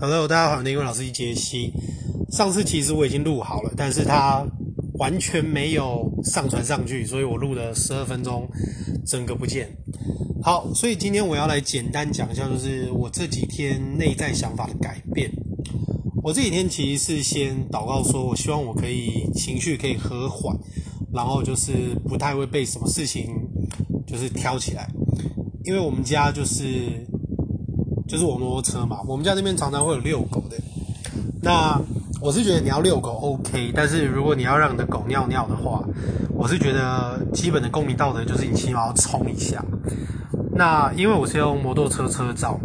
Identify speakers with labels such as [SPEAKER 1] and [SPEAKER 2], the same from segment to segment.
[SPEAKER 1] Hello，大家好，我是英文老师杰西。上次其实我已经录好了，但是它完全没有上传上去，所以我录了十二分钟，整个不见。好，所以今天我要来简单讲一下，就是我这几天内在想法的改变。我这几天其实是先祷告说，我希望我可以情绪可以和缓，然后就是不太会被什么事情就是挑起来，因为我们家就是。就是我摩托车嘛，我们家那边常常会有遛狗的。那我是觉得你要遛狗 OK，但是如果你要让你的狗尿尿的话，我是觉得基本的公民道德就是你起码要冲一下。那因为我是用摩托车车罩，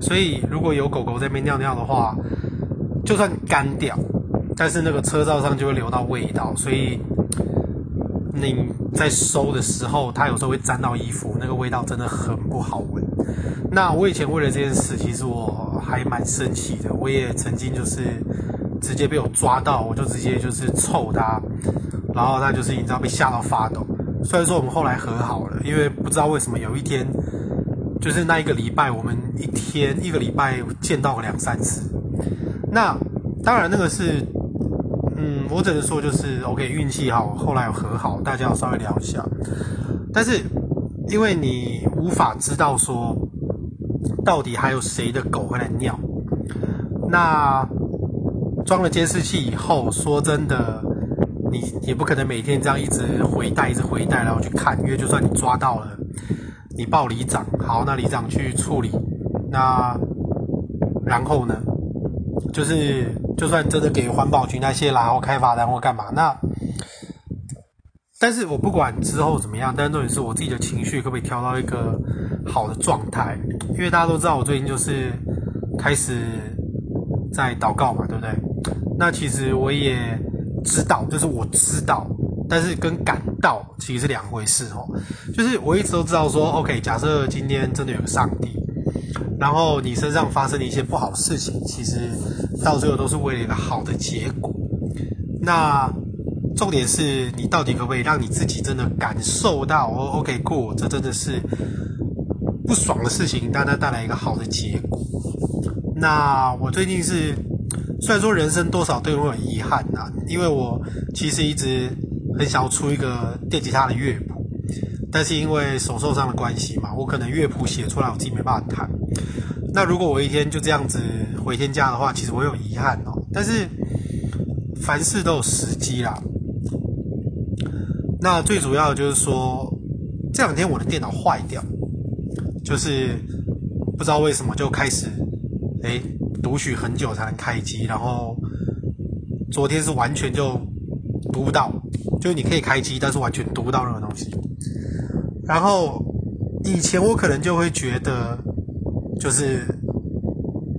[SPEAKER 1] 所以如果有狗狗在那边尿尿的话，就算干掉，但是那个车罩上就会留到味道，所以你在收的时候，它有时候会沾到衣服，那个味道真的很不好闻。那我以前为了这件事，其实我还蛮生气的。我也曾经就是直接被我抓到，我就直接就是臭他，然后他就是你知道被吓到发抖。虽然说我们后来和好了，因为不知道为什么有一天，就是那一个礼拜，我们一天一个礼拜见到两三次。那当然那个是，嗯，我只能说就是 OK 运气好，后来有和好，大家要稍微聊一下。但是因为你无法知道说。到底还有谁的狗会来尿？那装了监视器以后，说真的，你也不可能每天这样一直回带，一直回带，然后去看，因为就算你抓到了，你报里长，好，那里长去处理，那然后呢，就是就算真的给环保局那些啦，或开罚单或干嘛，那但是我不管之后怎么样，但重点是我自己的情绪可不可以调到一个好的状态？因为大家都知道我最近就是开始在祷告嘛，对不对？那其实我也知道，就是我知道，但是跟感到其实是两回事哦。就是我一直都知道说，OK，假设今天真的有个上帝，然后你身上发生了一些不好的事情，其实到最后都是为了一个好的结果。那重点是你到底可不可以让你自己真的感受到哦，OK，过，这真的是。不爽的事情，但它带来一个好的结果。那我最近是，虽然说人生多少都会有遗憾呐、啊，因为我其实一直很想要出一个电吉他的乐谱，但是因为手受伤的关系嘛，我可能乐谱写出来我自己没办法弹。那如果我一天就这样子回天家的话，其实我有遗憾哦。但是凡事都有时机啦。那最主要就是说，这两天我的电脑坏掉。就是不知道为什么就开始，诶，读取很久才能开机，然后昨天是完全就读不到，就是你可以开机，但是完全读不到任何东西。然后以前我可能就会觉得，就是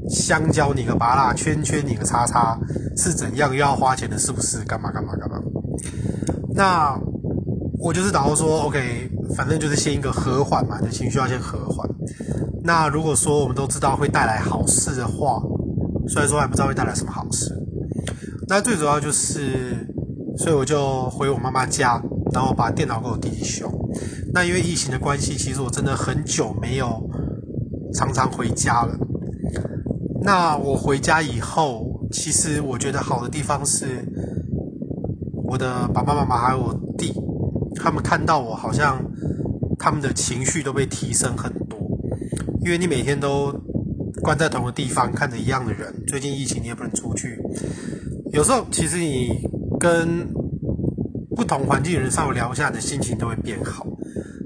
[SPEAKER 1] 香蕉你个巴拉，圈圈你个叉叉是怎样又要花钱的，是不是？干嘛干嘛干嘛？那我就是打算说，OK。反正就是先一个和缓嘛，你情绪要先和缓。那如果说我们都知道会带来好事的话，虽然说还不知道会带来什么好事，那最主要就是，所以我就回我妈妈家，然后把电脑给我弟弟修。那因为疫情的关系，其实我真的很久没有常常回家了。那我回家以后，其实我觉得好的地方是，我的爸爸妈妈还有我弟，他们看到我好像。他们的情绪都被提升很多，因为你每天都关在同个地方，看着一样的人。最近疫情你也不能出去，有时候其实你跟不同环境的人稍微聊一下，你的心情都会变好。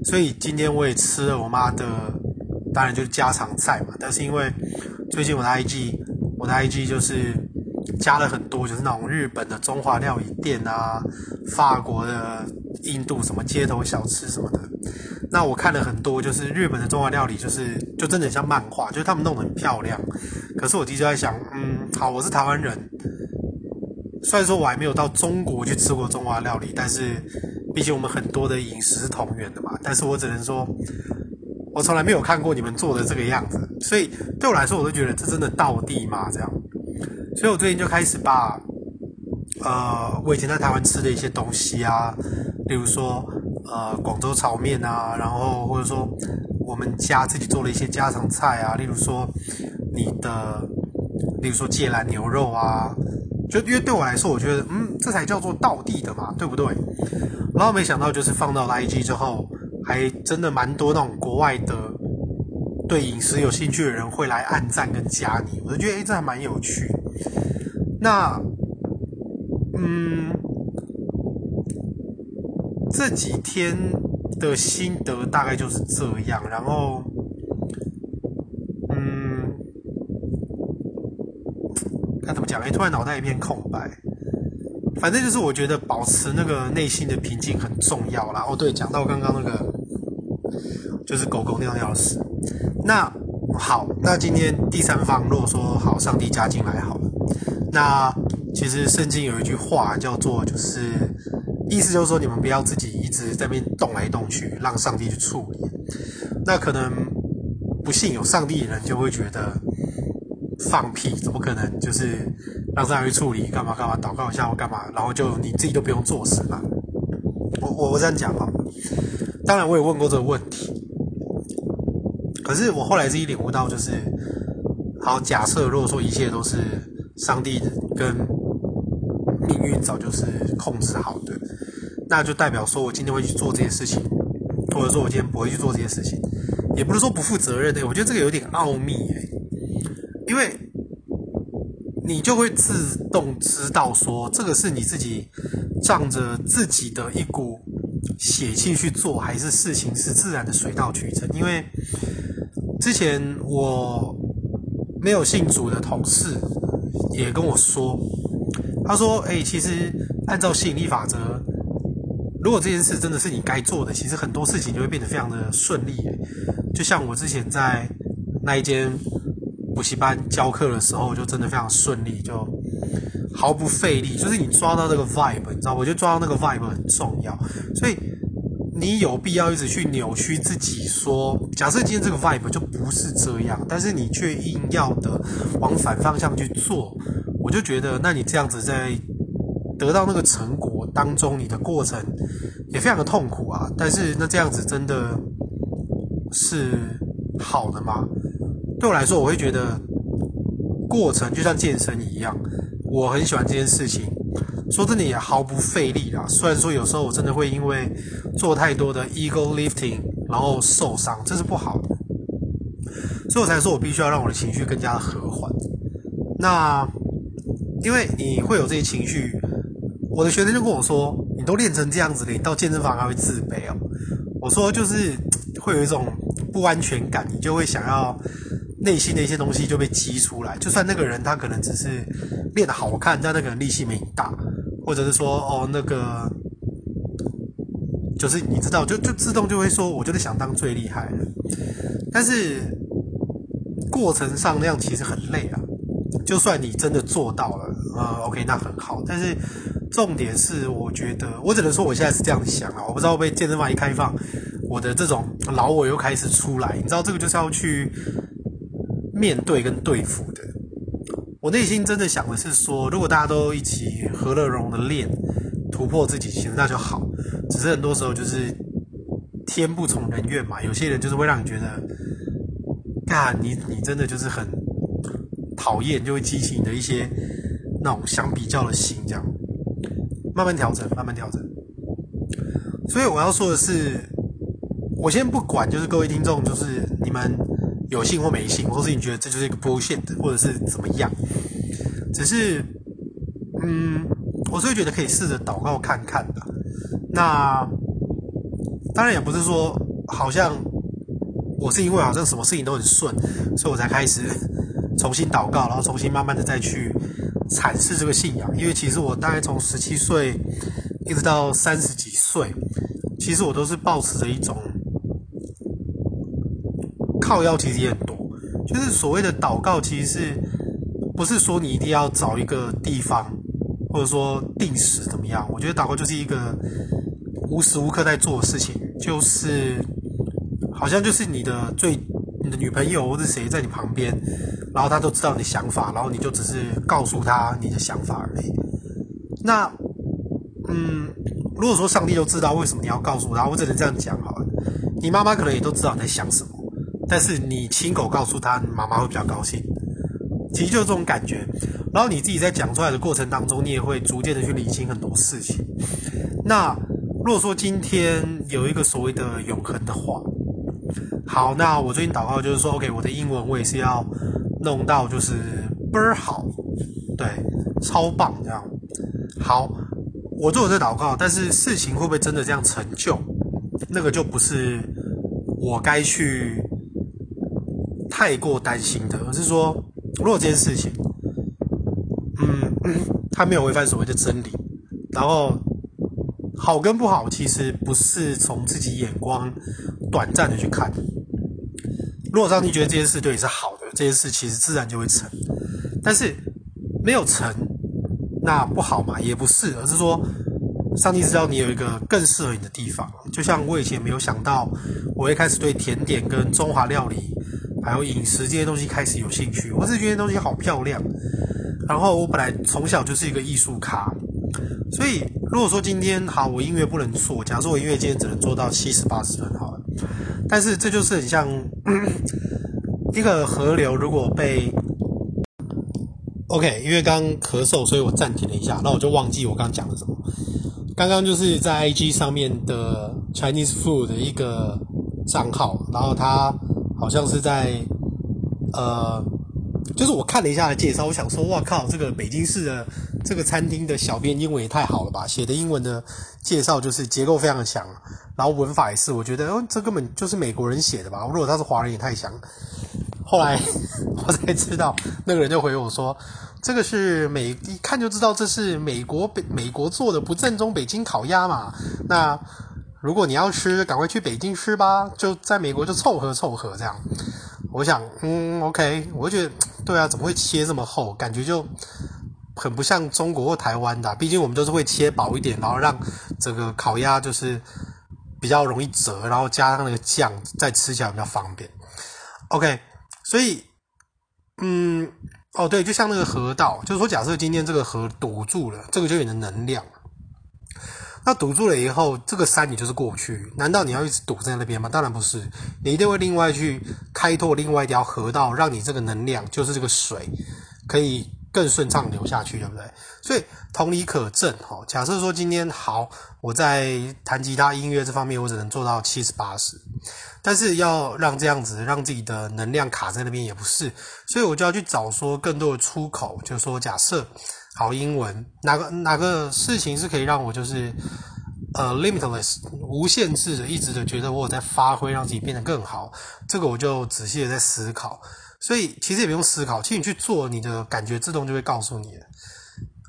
[SPEAKER 1] 所以今天我也吃了我妈的，当然就是家常菜嘛。但是因为最近我的 IG，我的 IG 就是加了很多，就是那种日本的中华料理店啊，法国的、印度什么街头小吃什么的。那我看了很多，就是日本的中华料理，就是就真的很像漫画，就是他们弄得很漂亮。可是我弟就在想，嗯，好，我是台湾人，虽然说我还没有到中国去吃过中华料理，但是毕竟我们很多的饮食是同源的嘛。但是我只能说，我从来没有看过你们做的这个样子，所以对我来说，我都觉得这真的道地吗？这样，所以我最近就开始把，呃，我以前在台湾吃的一些东西啊，例如说。呃，广州炒面啊，然后或者说我们家自己做了一些家常菜啊，例如说你的，例如说芥蓝牛肉啊，就因为对我来说，我觉得嗯，这才叫做道地的嘛，对不对？然后没想到就是放到了 IG 之后，还真的蛮多那种国外的对饮食有兴趣的人会来按赞跟加你，我就觉得诶，这还蛮有趣。那嗯，这几天的心得大概就是这样，然后。嗯该怎么讲？哎，突然脑袋一片空白。反正就是我觉得保持那个内心的平静很重要啦。哦，对，讲到刚刚那个，就是狗狗尿尿屎。那好，那今天第三方如果说好，上帝加进来好了。那其实圣经有一句话叫做，就是意思就是说，你们不要自己一直在那边动来动去，让上帝去处理。那可能不信有上帝的人就会觉得。放屁，怎么可能？就是让上帝去处理，干嘛干嘛，祷告一下或干嘛，然后就你自己都不用做事嘛。我我我这样讲哈，当然我也问过这个问题，可是我后来自己领悟到，就是好，假设如果说一切都是上帝跟命运早就是控制好的，那就代表说我今天会去做这些事情，或者说我今天不会去做这些事情，也不是说不负责任的。我觉得这个有点奥秘诶。因为你就会自动知道说，这个是你自己仗着自己的一股血气去做，还是事情是自然的水到渠成。因为之前我没有信主的同事也跟我说，他说：“哎，其实按照吸引力法则，如果这件事真的是你该做的，其实很多事情就会变得非常的顺利。就像我之前在那一间。”补习班教课的时候，就真的非常顺利，就毫不费力。就是你抓到那个 vibe，你知道，我觉得抓到那个 vibe 很重要。所以你有必要一直去扭曲自己，说假设今天这个 vibe 就不是这样，但是你却硬要的往反方向去做，我就觉得，那你这样子在得到那个成果当中，你的过程也非常的痛苦啊。但是那这样子真的是好的吗？对我来说，我会觉得过程就像健身一样，我很喜欢这件事情。说真的，也毫不费力啦。虽然说有时候我真的会因为做太多的 ego lifting，然后受伤，这是不好的。所以我才说我必须要让我的情绪更加的和缓。那因为你会有这些情绪，我的学生就跟我说：“你都练成这样子了，你到健身房还会自卑哦。”我说：“就是会有一种不安全感，你就会想要。”内心的一些东西就被激出来，就算那个人他可能只是练得好看，但那个人力气没你大，或者是说哦那个，就是你知道，就就自动就会说，我就是想当最厉害的，但是过程上那样其实很累啊。就算你真的做到了，呃，OK，那很好，但是重点是，我觉得我只能说我现在是这样想啊，我不知道被健身房一开放，我的这种老我又开始出来，你知道这个就是要去。面对跟对付的，我内心真的想的是说，如果大家都一起和乐融融的练，突破自己，其实那就好。只是很多时候就是天不从人愿嘛，有些人就是会让你觉得，干你你真的就是很讨厌，就会激起你的一些那种相比较的心，这样慢慢调整，慢慢调整。所以我要说的是，我先不管，就是各位听众，就是你们。有信或没信，或是你觉得这就是一个 bullshit，或者是怎么样？只是，嗯，我是会觉得可以试着祷告看看的。那当然也不是说好像我是因为好像什么事情都很顺，所以我才开始 重新祷告，然后重新慢慢的再去阐释这个信仰。因为其实我大概从十七岁一直到三十几岁，其实我都是抱持着一种。靠腰其实也很多，就是所谓的祷告，其实是不是说你一定要找一个地方，或者说定时怎么样？我觉得祷告就是一个无时无刻在做的事情，就是好像就是你的最你的女朋友或者谁在你旁边，然后他都知道你的想法，然后你就只是告诉他你的想法而已。那嗯，如果说上帝都知道为什么你要告诉他，我只能这样讲好了，你妈妈可能也都知道你在想什么。但是你亲口告诉他，妈妈会比较高兴。其实就是这种感觉。然后你自己在讲出来的过程当中，你也会逐渐的去理清很多事情。那如果说今天有一个所谓的永恒的话，好，那我最近祷告就是说，OK，我的英文我也是要弄到就是倍儿好，对，超棒这样。好，我做这祷告，但是事情会不会真的这样成就？那个就不是我该去太过担心的，而是说，如果这件事情，嗯，他没有违反所谓的真理，然后好跟不好，其实不是从自己眼光短暂的去看。如果上帝觉得这件事对你是好的，这件事其实自然就会成。但是没有成，那不好嘛？也不是，而是说。上帝知道你有一个更适合你的地方，就像我以前没有想到，我会开始对甜点跟中华料理，还有饮食这些东西开始有兴趣。我是觉得东西好漂亮，然后我本来从小就是一个艺术咖，所以如果说今天好，我音乐不能做，假设我音乐今天只能做到七十八十分好了，但是这就是很像 一个河流，如果被 OK，因为刚咳嗽，所以我暂停了一下，那我就忘记我刚讲了什么。刚刚就是在 IG 上面的 Chinese Food 的一个账号，然后他好像是在呃，就是我看了一下的介绍，我想说，哇靠，这个北京市的这个餐厅的小编英文也太好了吧，写的英文的介绍就是结构非常强，然后文法也是，我觉得哦，这根本就是美国人写的吧，如果他是华人也太强。后来我才知道，那个人就回我说。这个是美，一看就知道这是美国北美国做的不正宗北京烤鸭嘛。那如果你要吃，赶快去北京吃吧。就在美国就凑合凑合这样。我想，嗯，OK，我就觉得对啊，怎么会切这么厚？感觉就很不像中国或台湾的。毕竟我们都是会切薄一点，然后让这个烤鸭就是比较容易折，然后加上那个酱，再吃起来比较方便。OK，所以，嗯。哦，对，就像那个河道，就是说，假设今天这个河堵住了，这个就有你的能量。那堵住了以后，这个山你就是过不去。难道你要一直堵在那边吗？当然不是，你一定会另外去开拓另外一条河道，让你这个能量，就是这个水，可以更顺畅流下去，对不对？所以同理可证，哈。假设说今天好，我在弹吉他音乐这方面，我只能做到七十八十。但是要让这样子让自己的能量卡在那边也不是，所以我就要去找说更多的出口，就是说假设好英文哪个哪个事情是可以让我就是呃 limitless 无限制的，一直的觉得我在发挥，让自己变得更好，这个我就仔细的在思考。所以其实也不用思考，其实你去做，你的感觉自动就会告诉你。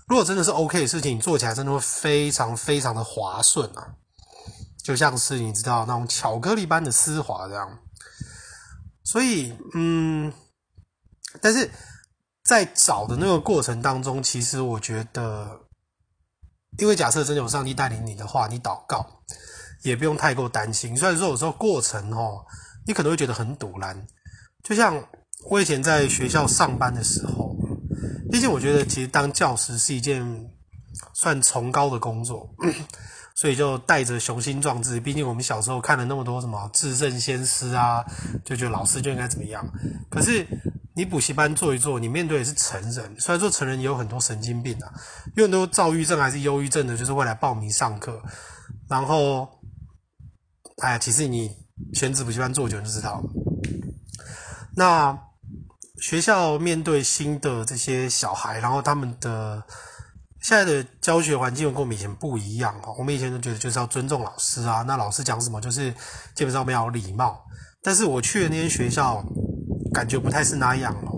[SPEAKER 1] 如果真的是 OK 的事情，你做起来真的会非常非常的滑顺啊。就像是你知道那种巧克力般的丝滑这样，所以嗯，但是在找的那个过程当中，其实我觉得，因为假设真的有上帝带领你的话，你祷告也不用太过担心。虽然说有时候过程哦，你可能会觉得很堵然。就像我以前在学校上班的时候，毕竟我觉得其实当教师是一件算崇高的工作。所以就带着雄心壮志，毕竟我们小时候看了那么多什么至圣先师啊，就觉得老师就应该怎么样。可是你补习班做一做，你面对的是成人，虽然说成人也有很多神经病啊，有很多躁郁症还是忧郁症的，就是会来报名上课。然后，哎，其实你全职补习班做久就知道。那学校面对新的这些小孩，然后他们的。现在的教学环境跟我们以前不一样哦。我们以前都觉得就是要尊重老师啊，那老师讲什么就是基本上没有礼貌。但是我去的那间学校，感觉不太是那样哦。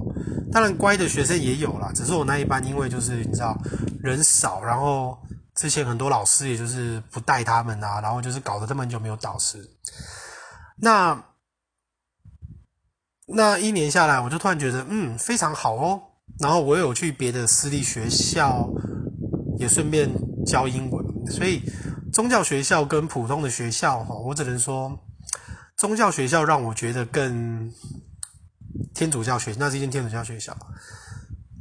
[SPEAKER 1] 当然乖的学生也有啦，只是我那一班因为就是你知道人少，然后之前很多老师也就是不带他们啊，然后就是搞得他们就没有导师。那那一年下来，我就突然觉得嗯非常好哦。然后我有去别的私立学校。也顺便教英文，所以宗教学校跟普通的学校，哈，我只能说，宗教学校让我觉得更天主教学，那是一间天主教学校，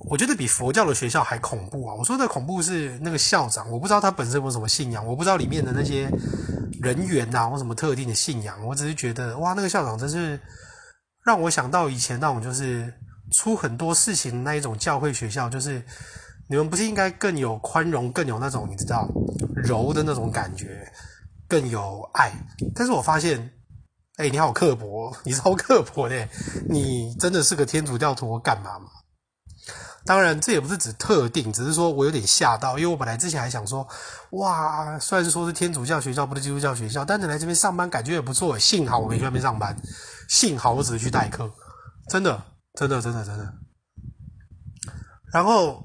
[SPEAKER 1] 我觉得比佛教的学校还恐怖啊！我说的恐怖是那个校长，我不知道他本身有什么信仰，我不知道里面的那些人员呐，或什么特定的信仰，我只是觉得哇，那个校长真是让我想到以前那种就是出很多事情那一种教会学校，就是你们不是应该更有宽容，更有那种你知道柔的那种感觉，更有爱？但是我发现，哎，你好刻薄，你超刻薄的，你真的是个天主教徒，干嘛嘛？当然，这也不是指特定，只是说我有点吓到，因为我本来之前还想说，哇，虽然说是天主教学校，不是基督教学校，但是来这边上班感觉也不错。幸好我没去那边上班，幸好我只是去代课，真的，真的，真的，真的。然后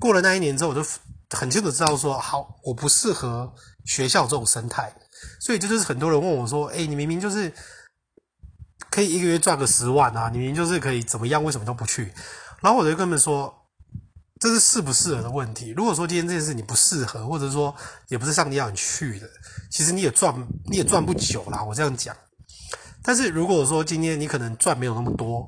[SPEAKER 1] 过了那一年之后，我就很清楚知道说，好，我不适合学校这种生态，所以这就是很多人问我说，诶，你明明就是可以一个月赚个十万啊，你明明就是可以怎么样，为什么都不去？然后我就跟他们说，这是适不适合的问题。如果说今天这件事你不适合，或者说也不是上帝要你去的，其实你也赚你也赚不久啦。我这样讲。但是如果说今天你可能赚没有那么多，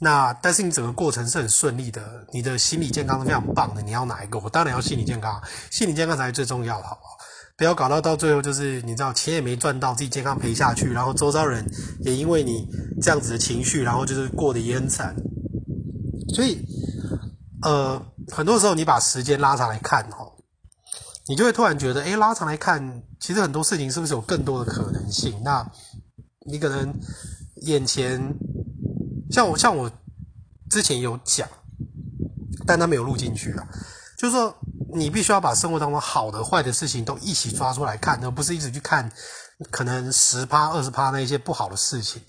[SPEAKER 1] 那但是你整个过程是很顺利的，你的心理健康是非常棒的，你要哪一个？我当然要心理健康，心理健康才是最重要的，好不好？不要搞到到最后就是你知道钱也没赚到，自己健康赔下去，然后周遭人也因为你这样子的情绪，然后就是过得也很惨。所以，呃，很多时候你把时间拉长来看，哦，你就会突然觉得，诶，拉长来看，其实很多事情是不是有更多的可能性？那，你可能眼前，像我，像我之前有讲，但他没有录进去啊，就是说，你必须要把生活当中好的、坏的事情都一起抓出来看，而不是一直去看可能十趴、二十趴那一些不好的事情。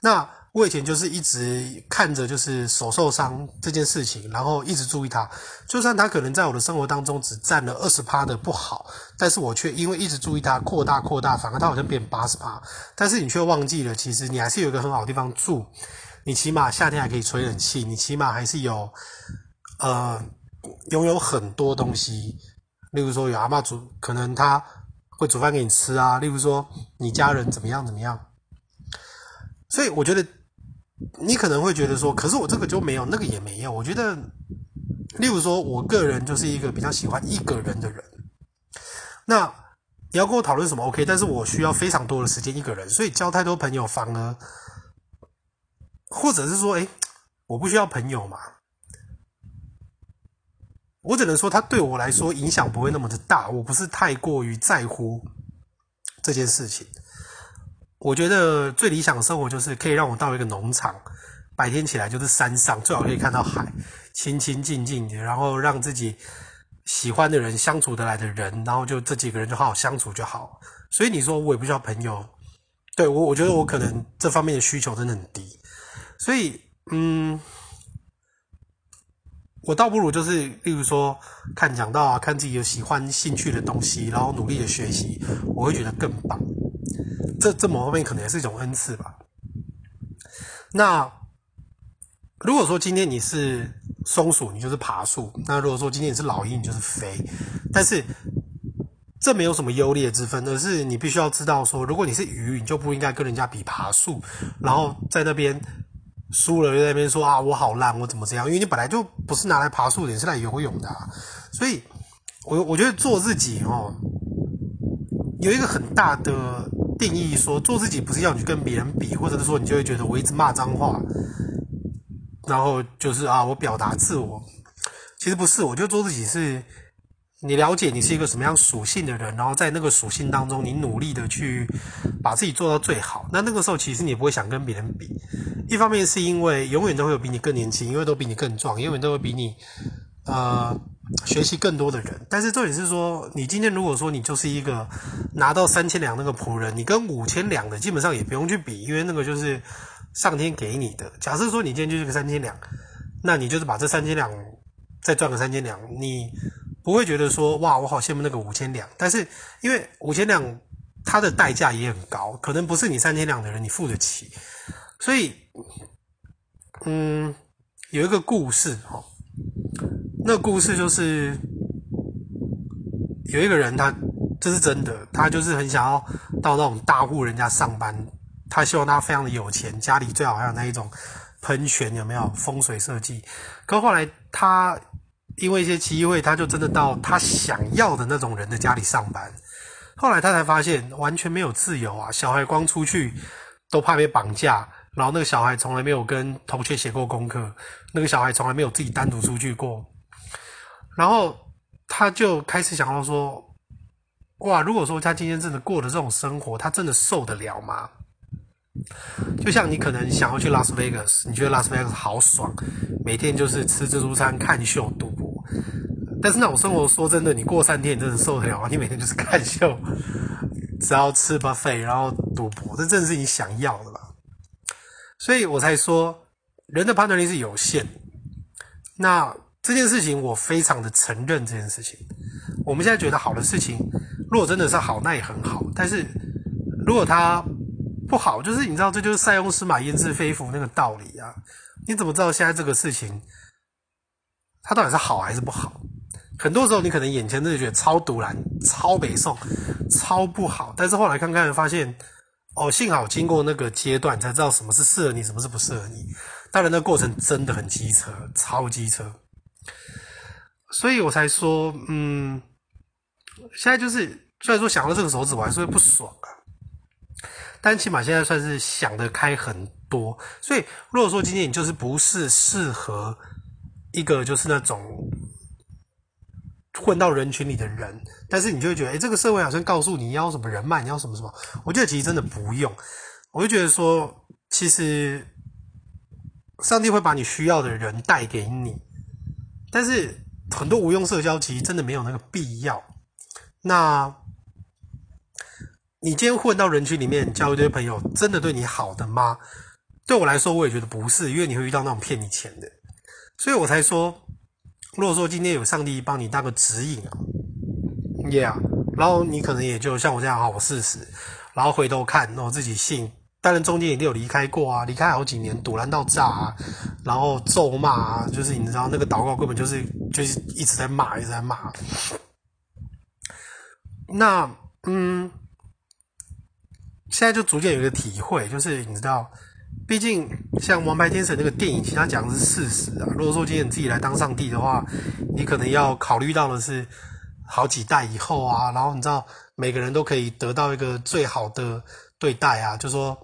[SPEAKER 1] 那。我以前就是一直看着就是手受伤这件事情，然后一直注意它。就算它可能在我的生活当中只占了二十趴的不好，但是我却因为一直注意它，扩大扩大，反而它好像变八十趴。但是你却忘记了，其实你还是有一个很好的地方住。你起码夏天还可以吹冷气，你起码还是有呃拥有很多东西。例如说有阿妈煮，可能他会煮饭给你吃啊。例如说你家人怎么样怎么样。所以我觉得。你可能会觉得说，可是我这个就没有，那个也没有。我觉得，例如说，我个人就是一个比较喜欢一个人的人。那你要跟我讨论什么？OK，但是我需要非常多的时间一个人，所以交太多朋友反而，或者是说，诶，我不需要朋友嘛。我只能说，他对我来说影响不会那么的大，我不是太过于在乎这件事情。我觉得最理想的生活就是可以让我到一个农场，白天起来就是山上，最好可以看到海，清清静静的，然后让自己喜欢的人相处得来的人，然后就这几个人就好好相处就好。所以你说我也不需要朋友，对，我我觉得我可能这方面的需求真的很低，所以嗯，我倒不如就是例如说看讲道啊，看自己有喜欢兴趣的东西，然后努力的学习，我会觉得更棒。这这某方面可能也是一种恩赐吧。那如果说今天你是松鼠，你就是爬树；那如果说今天你是老鹰，你就是飞。但是这没有什么优劣之分，而是你必须要知道说，如果你是鱼，你就不应该跟人家比爬树，然后在那边输了又在那边说啊，我好烂，我怎么这样？因为你本来就不是拿来爬树的，你是来游泳的。所以，我我觉得做自己哦，有一个很大的。定义说做自己不是要你去跟别人比，或者是说你就会觉得我一直骂脏话，然后就是啊我表达自我，其实不是，我觉得做自己是你了解你是一个什么样属性的人，然后在那个属性当中你努力的去把自己做到最好。那那个时候其实你不会想跟别人比，一方面是因为永远都会有比你更年轻，因为都比你更壮，永远都会比你呃。学习更多的人，但是重点是说，你今天如果说你就是一个拿到三千两那个仆人，你跟五千两的基本上也不用去比，因为那个就是上天给你的。假设说你今天就是个三千两，那你就是把这三千两再赚个三千两，你不会觉得说哇，我好羡慕那个五千两。但是因为五千两它的代价也很高，可能不是你三千两的人你付得起，所以嗯，有一个故事哈。那故事就是有一个人，他这是真的，他就是很想要到那种大户人家上班，他希望他非常的有钱，家里最好还有那一种喷泉，有没有风水设计？可后来他因为一些机会，他就真的到他想要的那种人的家里上班。后来他才发现完全没有自由啊，小孩光出去都怕被绑架，然后那个小孩从来没有跟同学写过功课，那个小孩从来没有自己单独出去过，然后他就开始想到说，哇，如果说他今天真的过的这种生活，他真的受得了吗？就像你可能想要去拉斯维加斯，你觉得拉斯维加斯好爽，每天就是吃自助餐、看秀、赌。但是那种生活，说真的，你过三天你真的受得了吗？你每天就是看秀，只要吃 buffet，然后赌博，这真的是你想要的吧？所以我才说，人的判断力是有限。那这件事情，我非常的承认这件事情。我们现在觉得好的事情，如果真的是好，那也很好。但是如果它不好，就是你知道，这就是塞翁失马焉知非福那个道理啊！你怎么知道现在这个事情，它到底是好还是不好？很多时候你可能眼前真的觉得超赌烂、超北宋、超不好，但是后来看看发现，哦，幸好经过那个阶段才知道什么是适合你，什么是不适合你。当然，那过程真的很机车，超机车。所以我才说，嗯，现在就是虽然说想到这个手指，我还是会不爽啊。但起码现在算是想得开很多，所以如果说今天你就是不是适合一个就是那种混到人群里的人，但是你就会觉得，哎，这个社会好像告诉你要什么人脉，你要什么什么，我觉得其实真的不用。我就觉得说，其实上帝会把你需要的人带给你，但是很多无用社交其实真的没有那个必要。那。你今天混到人群里面交一堆朋友，真的对你好的吗？对我来说，我也觉得不是，因为你会遇到那种骗你钱的，所以我才说，如果说今天有上帝帮你当个指引啊，Yeah，然后你可能也就像我这样，好，我试试，然后回头看，我自己信，当然中间一定有离开过啊，离开好几年，赌烂到炸啊，然后咒骂啊，就是你知道那个祷告根本就是就是一直在骂，一直在骂，那嗯。现在就逐渐有一个体会，就是你知道，毕竟像《王牌天神》那个电影，其实它讲的是事实啊。如果说今天你自己来当上帝的话，你可能要考虑到的是好几代以后啊，然后你知道每个人都可以得到一个最好的对待啊，就说，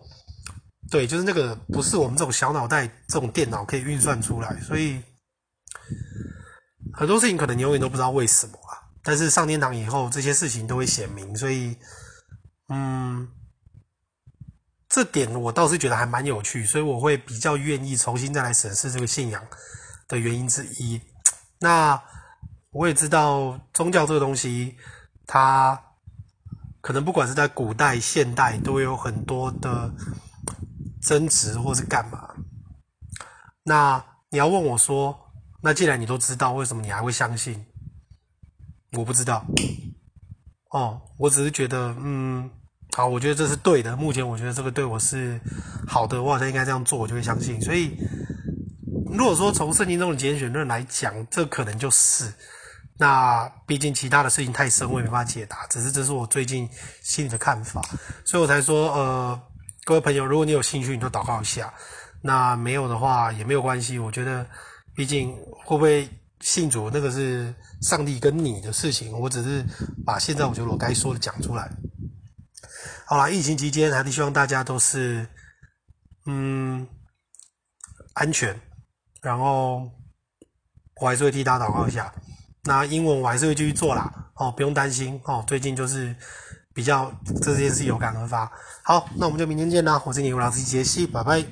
[SPEAKER 1] 对，就是那个不是我们这种小脑袋、这种电脑可以运算出来，所以很多事情可能你永远都不知道为什么啊。但是上天堂以后，这些事情都会显明，所以，嗯。这点我倒是觉得还蛮有趣，所以我会比较愿意重新再来审视这个信仰的原因之一。那我也知道宗教这个东西，它可能不管是在古代、现代，都有很多的争执或是干嘛。那你要问我说，那既然你都知道，为什么你还会相信？我不知道。哦，我只是觉得，嗯。好，我觉得这是对的。目前我觉得这个对我是好的，我好像应该这样做，我就会相信。所以，如果说从圣经中的拣选论来讲，这可能就是。那毕竟其他的事情太深，我也没办法解答。只是这是我最近心里的看法，所以我才说，呃，各位朋友，如果你有兴趣，你就祷告一下。那没有的话也没有关系。我觉得，毕竟会不会信主，那个是上帝跟你的事情。我只是把现在我觉得我该说的讲出来。好啦，疫情期间还是希望大家都是，嗯，安全。然后我还是会替大家祷告一下。那英文我还是会继续做啦，哦，不用担心哦。最近就是比较这件事有感而发。好，那我们就明天见啦。我是你们老师杰西，拜拜。